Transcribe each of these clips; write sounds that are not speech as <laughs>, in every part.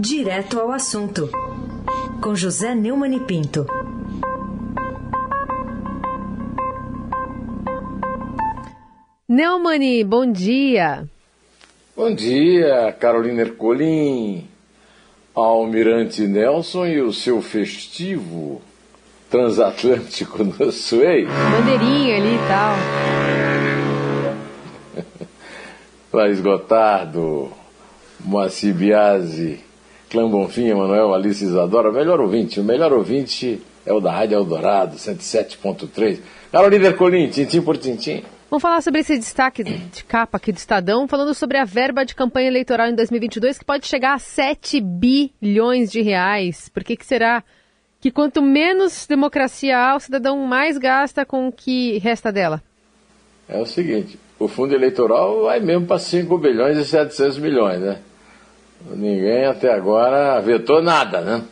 Direto ao assunto, com José Neumann e Pinto. Neumani, bom dia. Bom dia, Carolina Ercolim, Almirante Nelson e o seu festivo transatlântico no Suez. Bandeirinha ali e tal. Laís Gotardo, Moacir Biasi, Clã Bonfim, Emanuel Alice Isadora, melhor ouvinte, o melhor ouvinte é o da Rádio Eldorado, 107.3. Carolina Ercolim, tintim por tintim. Vamos falar sobre esse destaque de capa aqui do Estadão, falando sobre a verba de campanha eleitoral em 2022, que pode chegar a 7 bilhões de reais. Por que, que será que quanto menos democracia há, o cidadão mais gasta com o que resta dela? É o seguinte, o fundo eleitoral vai mesmo para 5 bilhões e 700 milhões, né? Ninguém até agora vetou nada, né?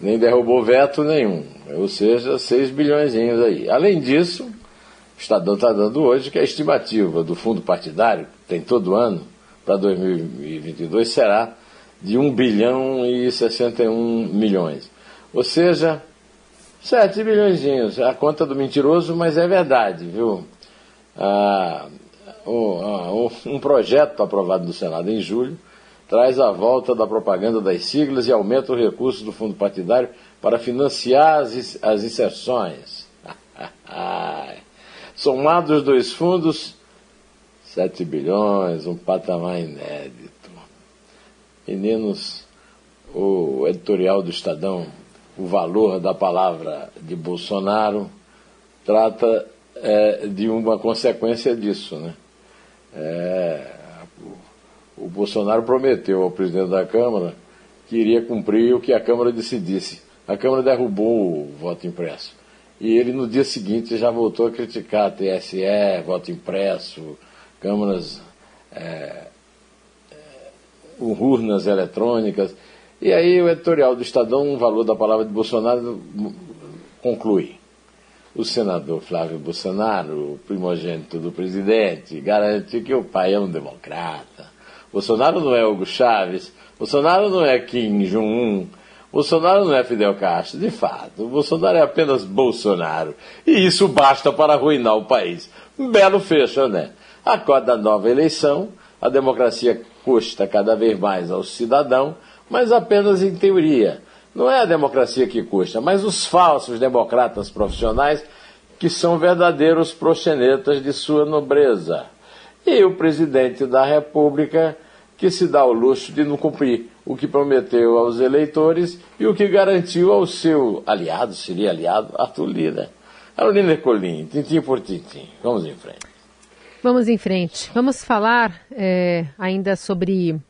Nem derrubou veto nenhum. Ou seja, 6 bilhões aí. Além disso, o Estadão está dando hoje que a estimativa do fundo partidário, que tem todo ano, para 2022, será de 1 bilhão e 61 milhões. Ou seja, 7 bilhões. A conta do mentiroso, mas é verdade, viu? Ah, um, um projeto aprovado no Senado em julho traz a volta da propaganda das siglas e aumenta os recursos do fundo partidário para financiar as, as inserções. <laughs> Somados os dois fundos, 7 bilhões, um patamar inédito. Meninos, o editorial do Estadão, o valor da palavra de Bolsonaro, trata é, de uma consequência disso. Né? É, o Bolsonaro prometeu ao presidente da Câmara que iria cumprir o que a Câmara decidisse. A Câmara derrubou o voto impresso. E ele, no dia seguinte, já voltou a criticar a TSE, voto impresso, câmaras, é, é, urnas eletrônicas. E aí o editorial do Estadão, um valor da palavra de Bolsonaro, conclui. O senador Flávio Bolsonaro, primogênito do presidente, garante que o pai é um democrata Bolsonaro não é Hugo Chávez, Bolsonaro não é Kim Jong-un, Bolsonaro não é Fidel Castro. De fato, Bolsonaro é apenas Bolsonaro. E isso basta para arruinar o país. Um belo fecho, né? A nova eleição, a democracia custa cada vez mais ao cidadão, mas apenas em teoria. Não é a democracia que custa, mas os falsos democratas profissionais que são verdadeiros proxenetas de sua nobreza e o presidente da República que se dá o luxo de não cumprir o que prometeu aos eleitores e o que garantiu ao seu aliado, seria aliado, Arthur Lira. Carolina Ercolim, tintim por tintim. Vamos em frente. Vamos em frente. Vamos falar é, ainda sobre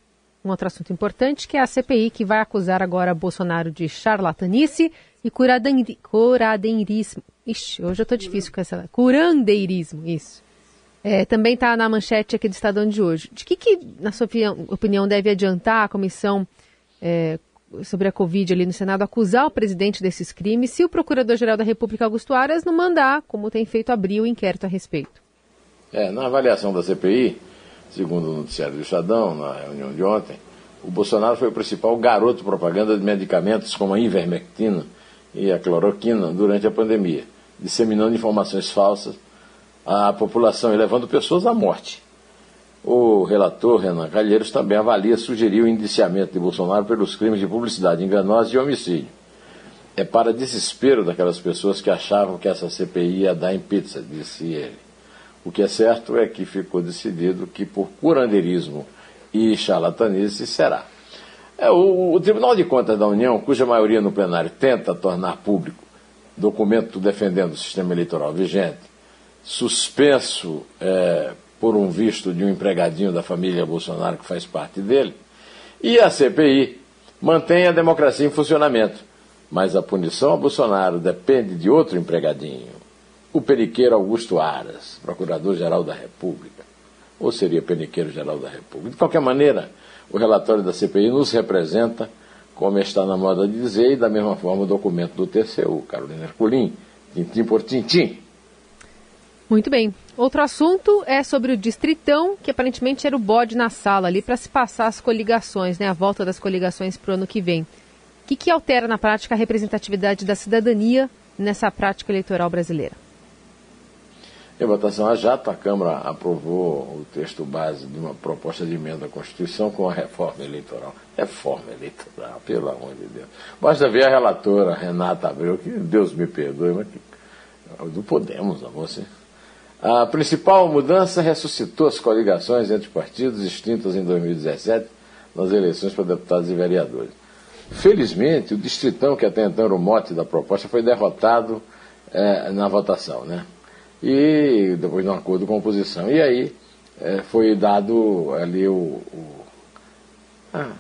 um outro assunto importante, que é a CPI, que vai acusar agora Bolsonaro de charlatanice e curadeirismo. Ixi, hoje eu estou difícil com essa. Curandeirismo, isso. É, também está na manchete aqui do Estadão de hoje. De que, que na sua opinião, deve adiantar a comissão é, sobre a Covid ali no Senado acusar o presidente desses crimes se o Procurador-Geral da República, Augusto Aras, não mandar, como tem feito, abrir o inquérito a respeito? É, na avaliação da CPI, segundo o noticiário do Estadão, na reunião de ontem, o Bolsonaro foi o principal garoto propaganda de medicamentos como a ivermectina e a cloroquina durante a pandemia, disseminando informações falsas a população e levando pessoas à morte. O relator Renan Calheiros também avalia sugerir o indiciamento de Bolsonaro pelos crimes de publicidade enganosa e homicídio. É para desespero daquelas pessoas que achavam que essa CPI ia dar em pizza, disse ele. O que é certo é que ficou decidido que por curandeirismo e charlatanice será. É, o, o Tribunal de Contas da União, cuja maioria no plenário tenta tornar público documento defendendo o sistema eleitoral vigente, suspenso é, por um visto de um empregadinho da família Bolsonaro que faz parte dele, e a CPI mantém a democracia em funcionamento. Mas a punição a Bolsonaro depende de outro empregadinho, o periqueiro Augusto Aras, procurador-geral da República. Ou seria periqueiro-geral da República. De qualquer maneira, o relatório da CPI nos representa, como está na moda de dizer, e da mesma forma o documento do TCU, Carolina Herculin, tintim por tintim. Muito bem. Outro assunto é sobre o Distritão, que aparentemente era o bode na sala ali para se passar as coligações, né, a volta das coligações para o ano que vem. O que, que altera na prática a representatividade da cidadania nessa prática eleitoral brasileira? Em votação a jato, a Câmara aprovou o texto base de uma proposta de emenda à Constituição com a reforma eleitoral. Reforma eleitoral, pelo amor de Deus. Basta ver a relatora Renata Abreu, que Deus me perdoe, mas que, do Podemos, a moça. A principal mudança ressuscitou as coligações entre partidos extintas em 2017 nas eleições para deputados e vereadores. Felizmente, o distritão, que até então era o mote da proposta, foi derrotado é, na votação, né? E depois de um acordo com a oposição. E aí é, foi dado ali o, o ah,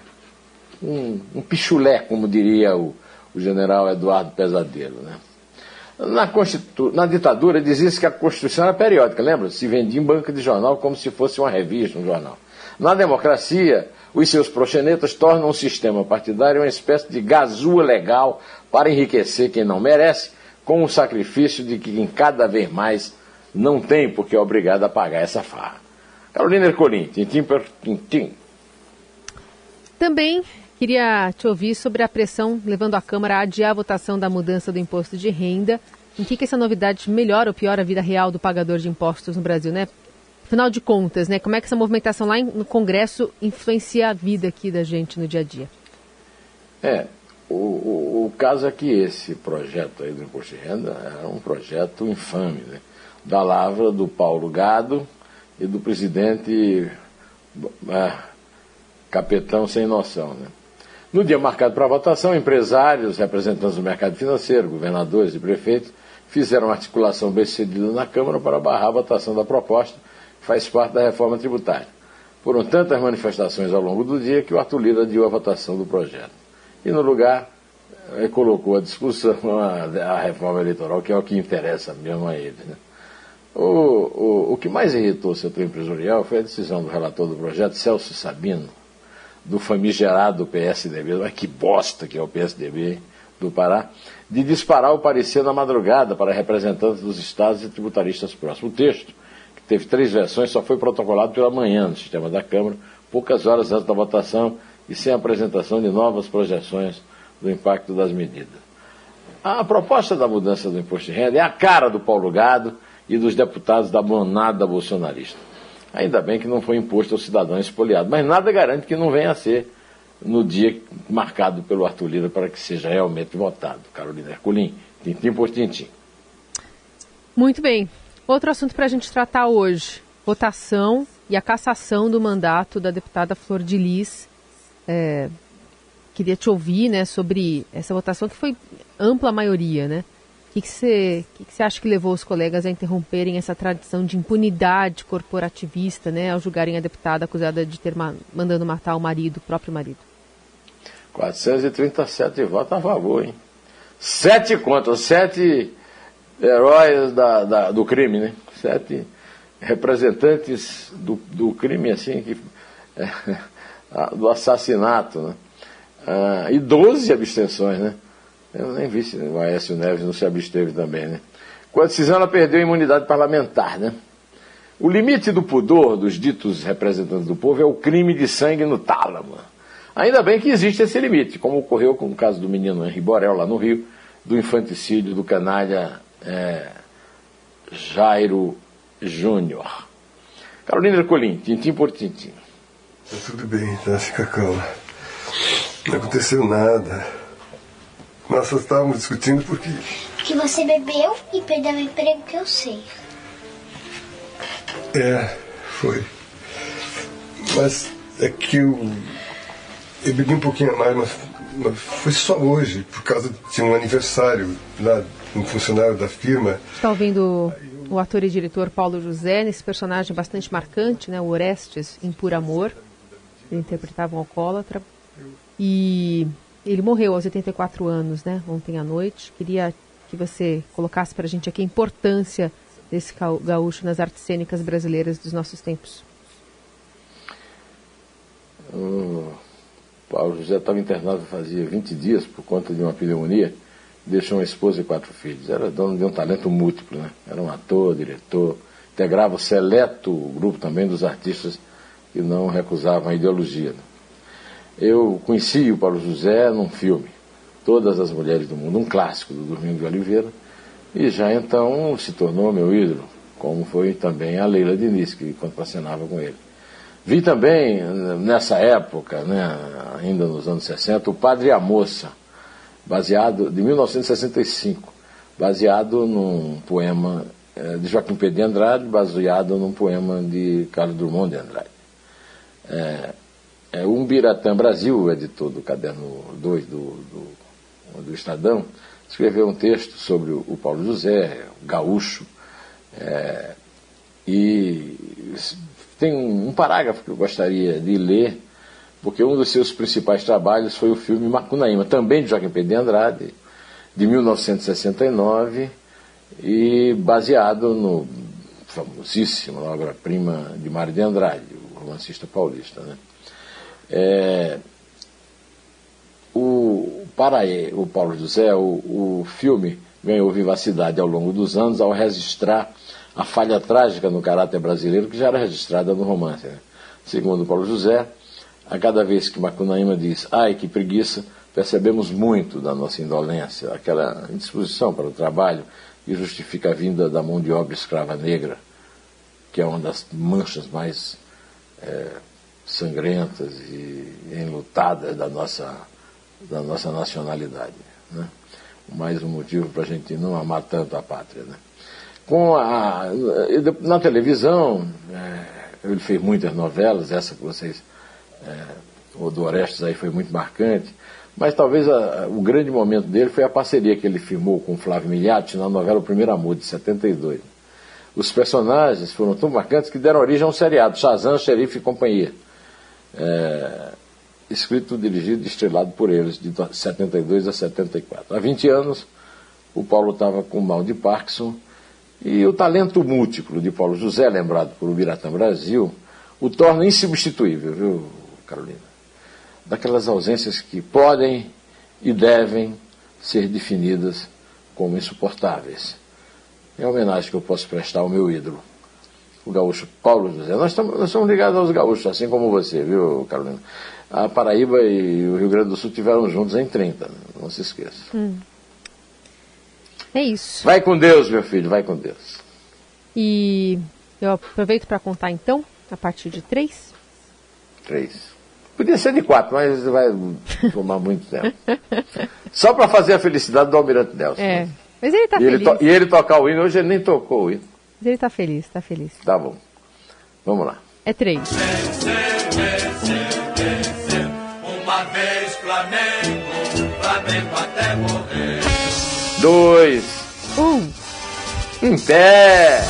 um, um pichulé, como diria o, o general Eduardo Pesadelo, né? Na, Constitu... Na ditadura dizia-se que a Constituição era periódica, lembra? Se vendia em banca de jornal como se fosse uma revista, um jornal. Na democracia, os seus proxenetas tornam o sistema partidário uma espécie de gazua legal para enriquecer quem não merece, com o sacrifício de quem cada vez mais não tem porque é obrigado a pagar essa farra. Carolina Ercolim, tintim por tintim. Também Queria te ouvir sobre a pressão levando a Câmara a adiar a votação da mudança do imposto de renda. Em que, que essa novidade melhora ou piora a vida real do pagador de impostos no Brasil, né? Afinal de contas, né, como é que essa movimentação lá no Congresso influencia a vida aqui da gente no dia a dia? É, o, o, o caso é que esse projeto aí do imposto de renda é um projeto infame, né? Da lavra do Paulo Gado e do presidente é, capetão sem noção, né? No dia marcado para a votação, empresários, representantes do mercado financeiro, governadores e prefeitos fizeram articulação bem sucedida na Câmara para barrar a votação da proposta, que faz parte da reforma tributária. Foram tantas manifestações ao longo do dia que o Arthur Lira adiou a votação do projeto. E no lugar, ele colocou <laughs> a discussão, a, reforma eleitoral, que é o que interessa mesmo a ele. Né? O, o, o que mais irritou o setor empresarial foi a decisão do relator do projeto, Celso Sabino, do famigerado PSDB, mas que bosta que é o PSDB do Pará, de disparar o parecer na madrugada para representantes dos estados e tributaristas próximos. O texto, que teve três versões, só foi protocolado pela manhã no sistema da Câmara, poucas horas antes da votação e sem apresentação de novas projeções do impacto das medidas. A proposta da mudança do imposto de renda é a cara do Paulo Gado e dos deputados da monada bolsonarista. Ainda bem que não foi imposto ao cidadão expoliado, mas nada garante que não venha a ser no dia marcado pelo Arthur Lira para que seja realmente votado. Carolina Herculin, tintim por tintim. Muito bem. Outro assunto para a gente tratar hoje: votação e a cassação do mandato da deputada Flor de Lis. É, queria te ouvir né, sobre essa votação que foi ampla maioria, né? O que você que que que acha que levou os colegas a interromperem essa tradição de impunidade corporativista, né, ao julgarem a deputada acusada de ter ma mandando matar o marido, o próprio marido? 437 votos a favor, hein? Sete contra, sete heróis da, da, do crime, né? Sete representantes do, do crime, assim, que, <laughs> é, do assassinato, né? Ah, e 12 abstenções, né? Eu nem vi se o Aécio Neves não se absteve também, né? Com a decisão, ela perdeu a imunidade parlamentar, né? O limite do pudor dos ditos representantes do povo é o crime de sangue no tálamo. Ainda bem que existe esse limite, como ocorreu com o caso do menino Henri Borel, lá no Rio, do infanticídio do canalha é, Jairo Júnior. Carolina Ercolim, tintim por tintim. Tá tudo bem, tá? Fica calma. Não aconteceu nada. Nós só estávamos discutindo porque. Que você bebeu e perdeu o emprego que eu sei. É, foi. Mas é que eu. Eu bebi um pouquinho a mais, mas, mas foi só hoje, por causa de um aniversário lá, um funcionário da firma. Está ouvindo o ator e diretor Paulo José, nesse personagem bastante marcante, né, o Orestes, em Por Amor. Ele interpretava um alcoólatra. E ele morreu aos 84 anos, né? Ontem à noite. Queria que você colocasse para a gente aqui a importância desse gaúcho nas artes cênicas brasileiras dos nossos tempos. O Paulo José estava internado fazia 20 dias por conta de uma pneumonia deixou uma esposa e quatro filhos. Era dono de um talento múltiplo, né? Era um ator, diretor, integrava o seleto grupo também dos artistas que não recusavam a ideologia. Né? Eu conheci o Paulo José num filme, Todas as Mulheres do Mundo, um clássico do Domingo de Oliveira, e já então se tornou meu ídolo, como foi também a Leila Diniz, que contracenava com ele. Vi também, nessa época, né, ainda nos anos 60, o Padre e a Moça, baseado, de 1965, baseado num poema eh, de Joaquim Pedro de Andrade, baseado num poema de Carlos Drummond de Andrade. É, é, Umbiratã Brasil, editor do caderno 2 do, do, do, Estadão, escreveu um texto sobre o, o Paulo José, o gaúcho, é, e tem um, um parágrafo que eu gostaria de ler porque um dos seus principais trabalhos foi o filme Macunaíma, também de Joaquim Pedro de Andrade, de 1969, e baseado no famosíssimo obra-prima de Mário de Andrade, o romancista paulista. Né? É, o, para o Paulo José, o, o filme ganhou vivacidade ao longo dos anos ao registrar a falha trágica no caráter brasileiro que já era registrada no romance. Né? Segundo Paulo José, a cada vez que Macunaíma diz, ai que preguiça, percebemos muito da nossa indolência, aquela indisposição para o trabalho que justifica a vinda da mão de obra escrava negra, que é uma das manchas mais é, sangrentas e enlutadas da nossa, da nossa nacionalidade. Né? Mais um motivo para a gente não amar tanto a pátria. Né? Com a, na televisão, é, ele fez muitas novelas, essa que vocês é, o do Orestes aí foi muito marcante, mas talvez a, o grande momento dele foi a parceria que ele firmou com o Flávio Miliati na novela O Primeiro Amor, de 72. Os personagens foram tão marcantes que deram origem a um seriado, Shazam, Xerife e Companhia. É, escrito, dirigido e estrelado por eles, de 72 a 74. Há 20 anos, o Paulo estava com mal de Parkinson e o talento múltiplo de Paulo José, lembrado por Ubiratã Brasil, o torna insubstituível, viu? Carolina, daquelas ausências que podem e devem ser definidas como insuportáveis. É a homenagem que eu posso prestar ao meu ídolo, o gaúcho Paulo José. Nós, estamos, nós somos ligados aos gaúchos, assim como você, viu, Carolina? A Paraíba e o Rio Grande do Sul tiveram juntos em 30, não se esqueça. Hum. É isso. Vai com Deus, meu filho, vai com Deus. E eu aproveito para contar então, a partir de três. Três. Podia ser de quatro, mas vai tomar muito tempo. Só para fazer a felicidade do Almirante Nelson. É. Mas ele está feliz. Ele e ele tocar o hino, hoje ele nem tocou o hino. Mas ele está feliz, está feliz. Tá bom. Vamos lá. É três. Uma vez Flamengo, Flamengo até morrer. Dois. Um. Em pé.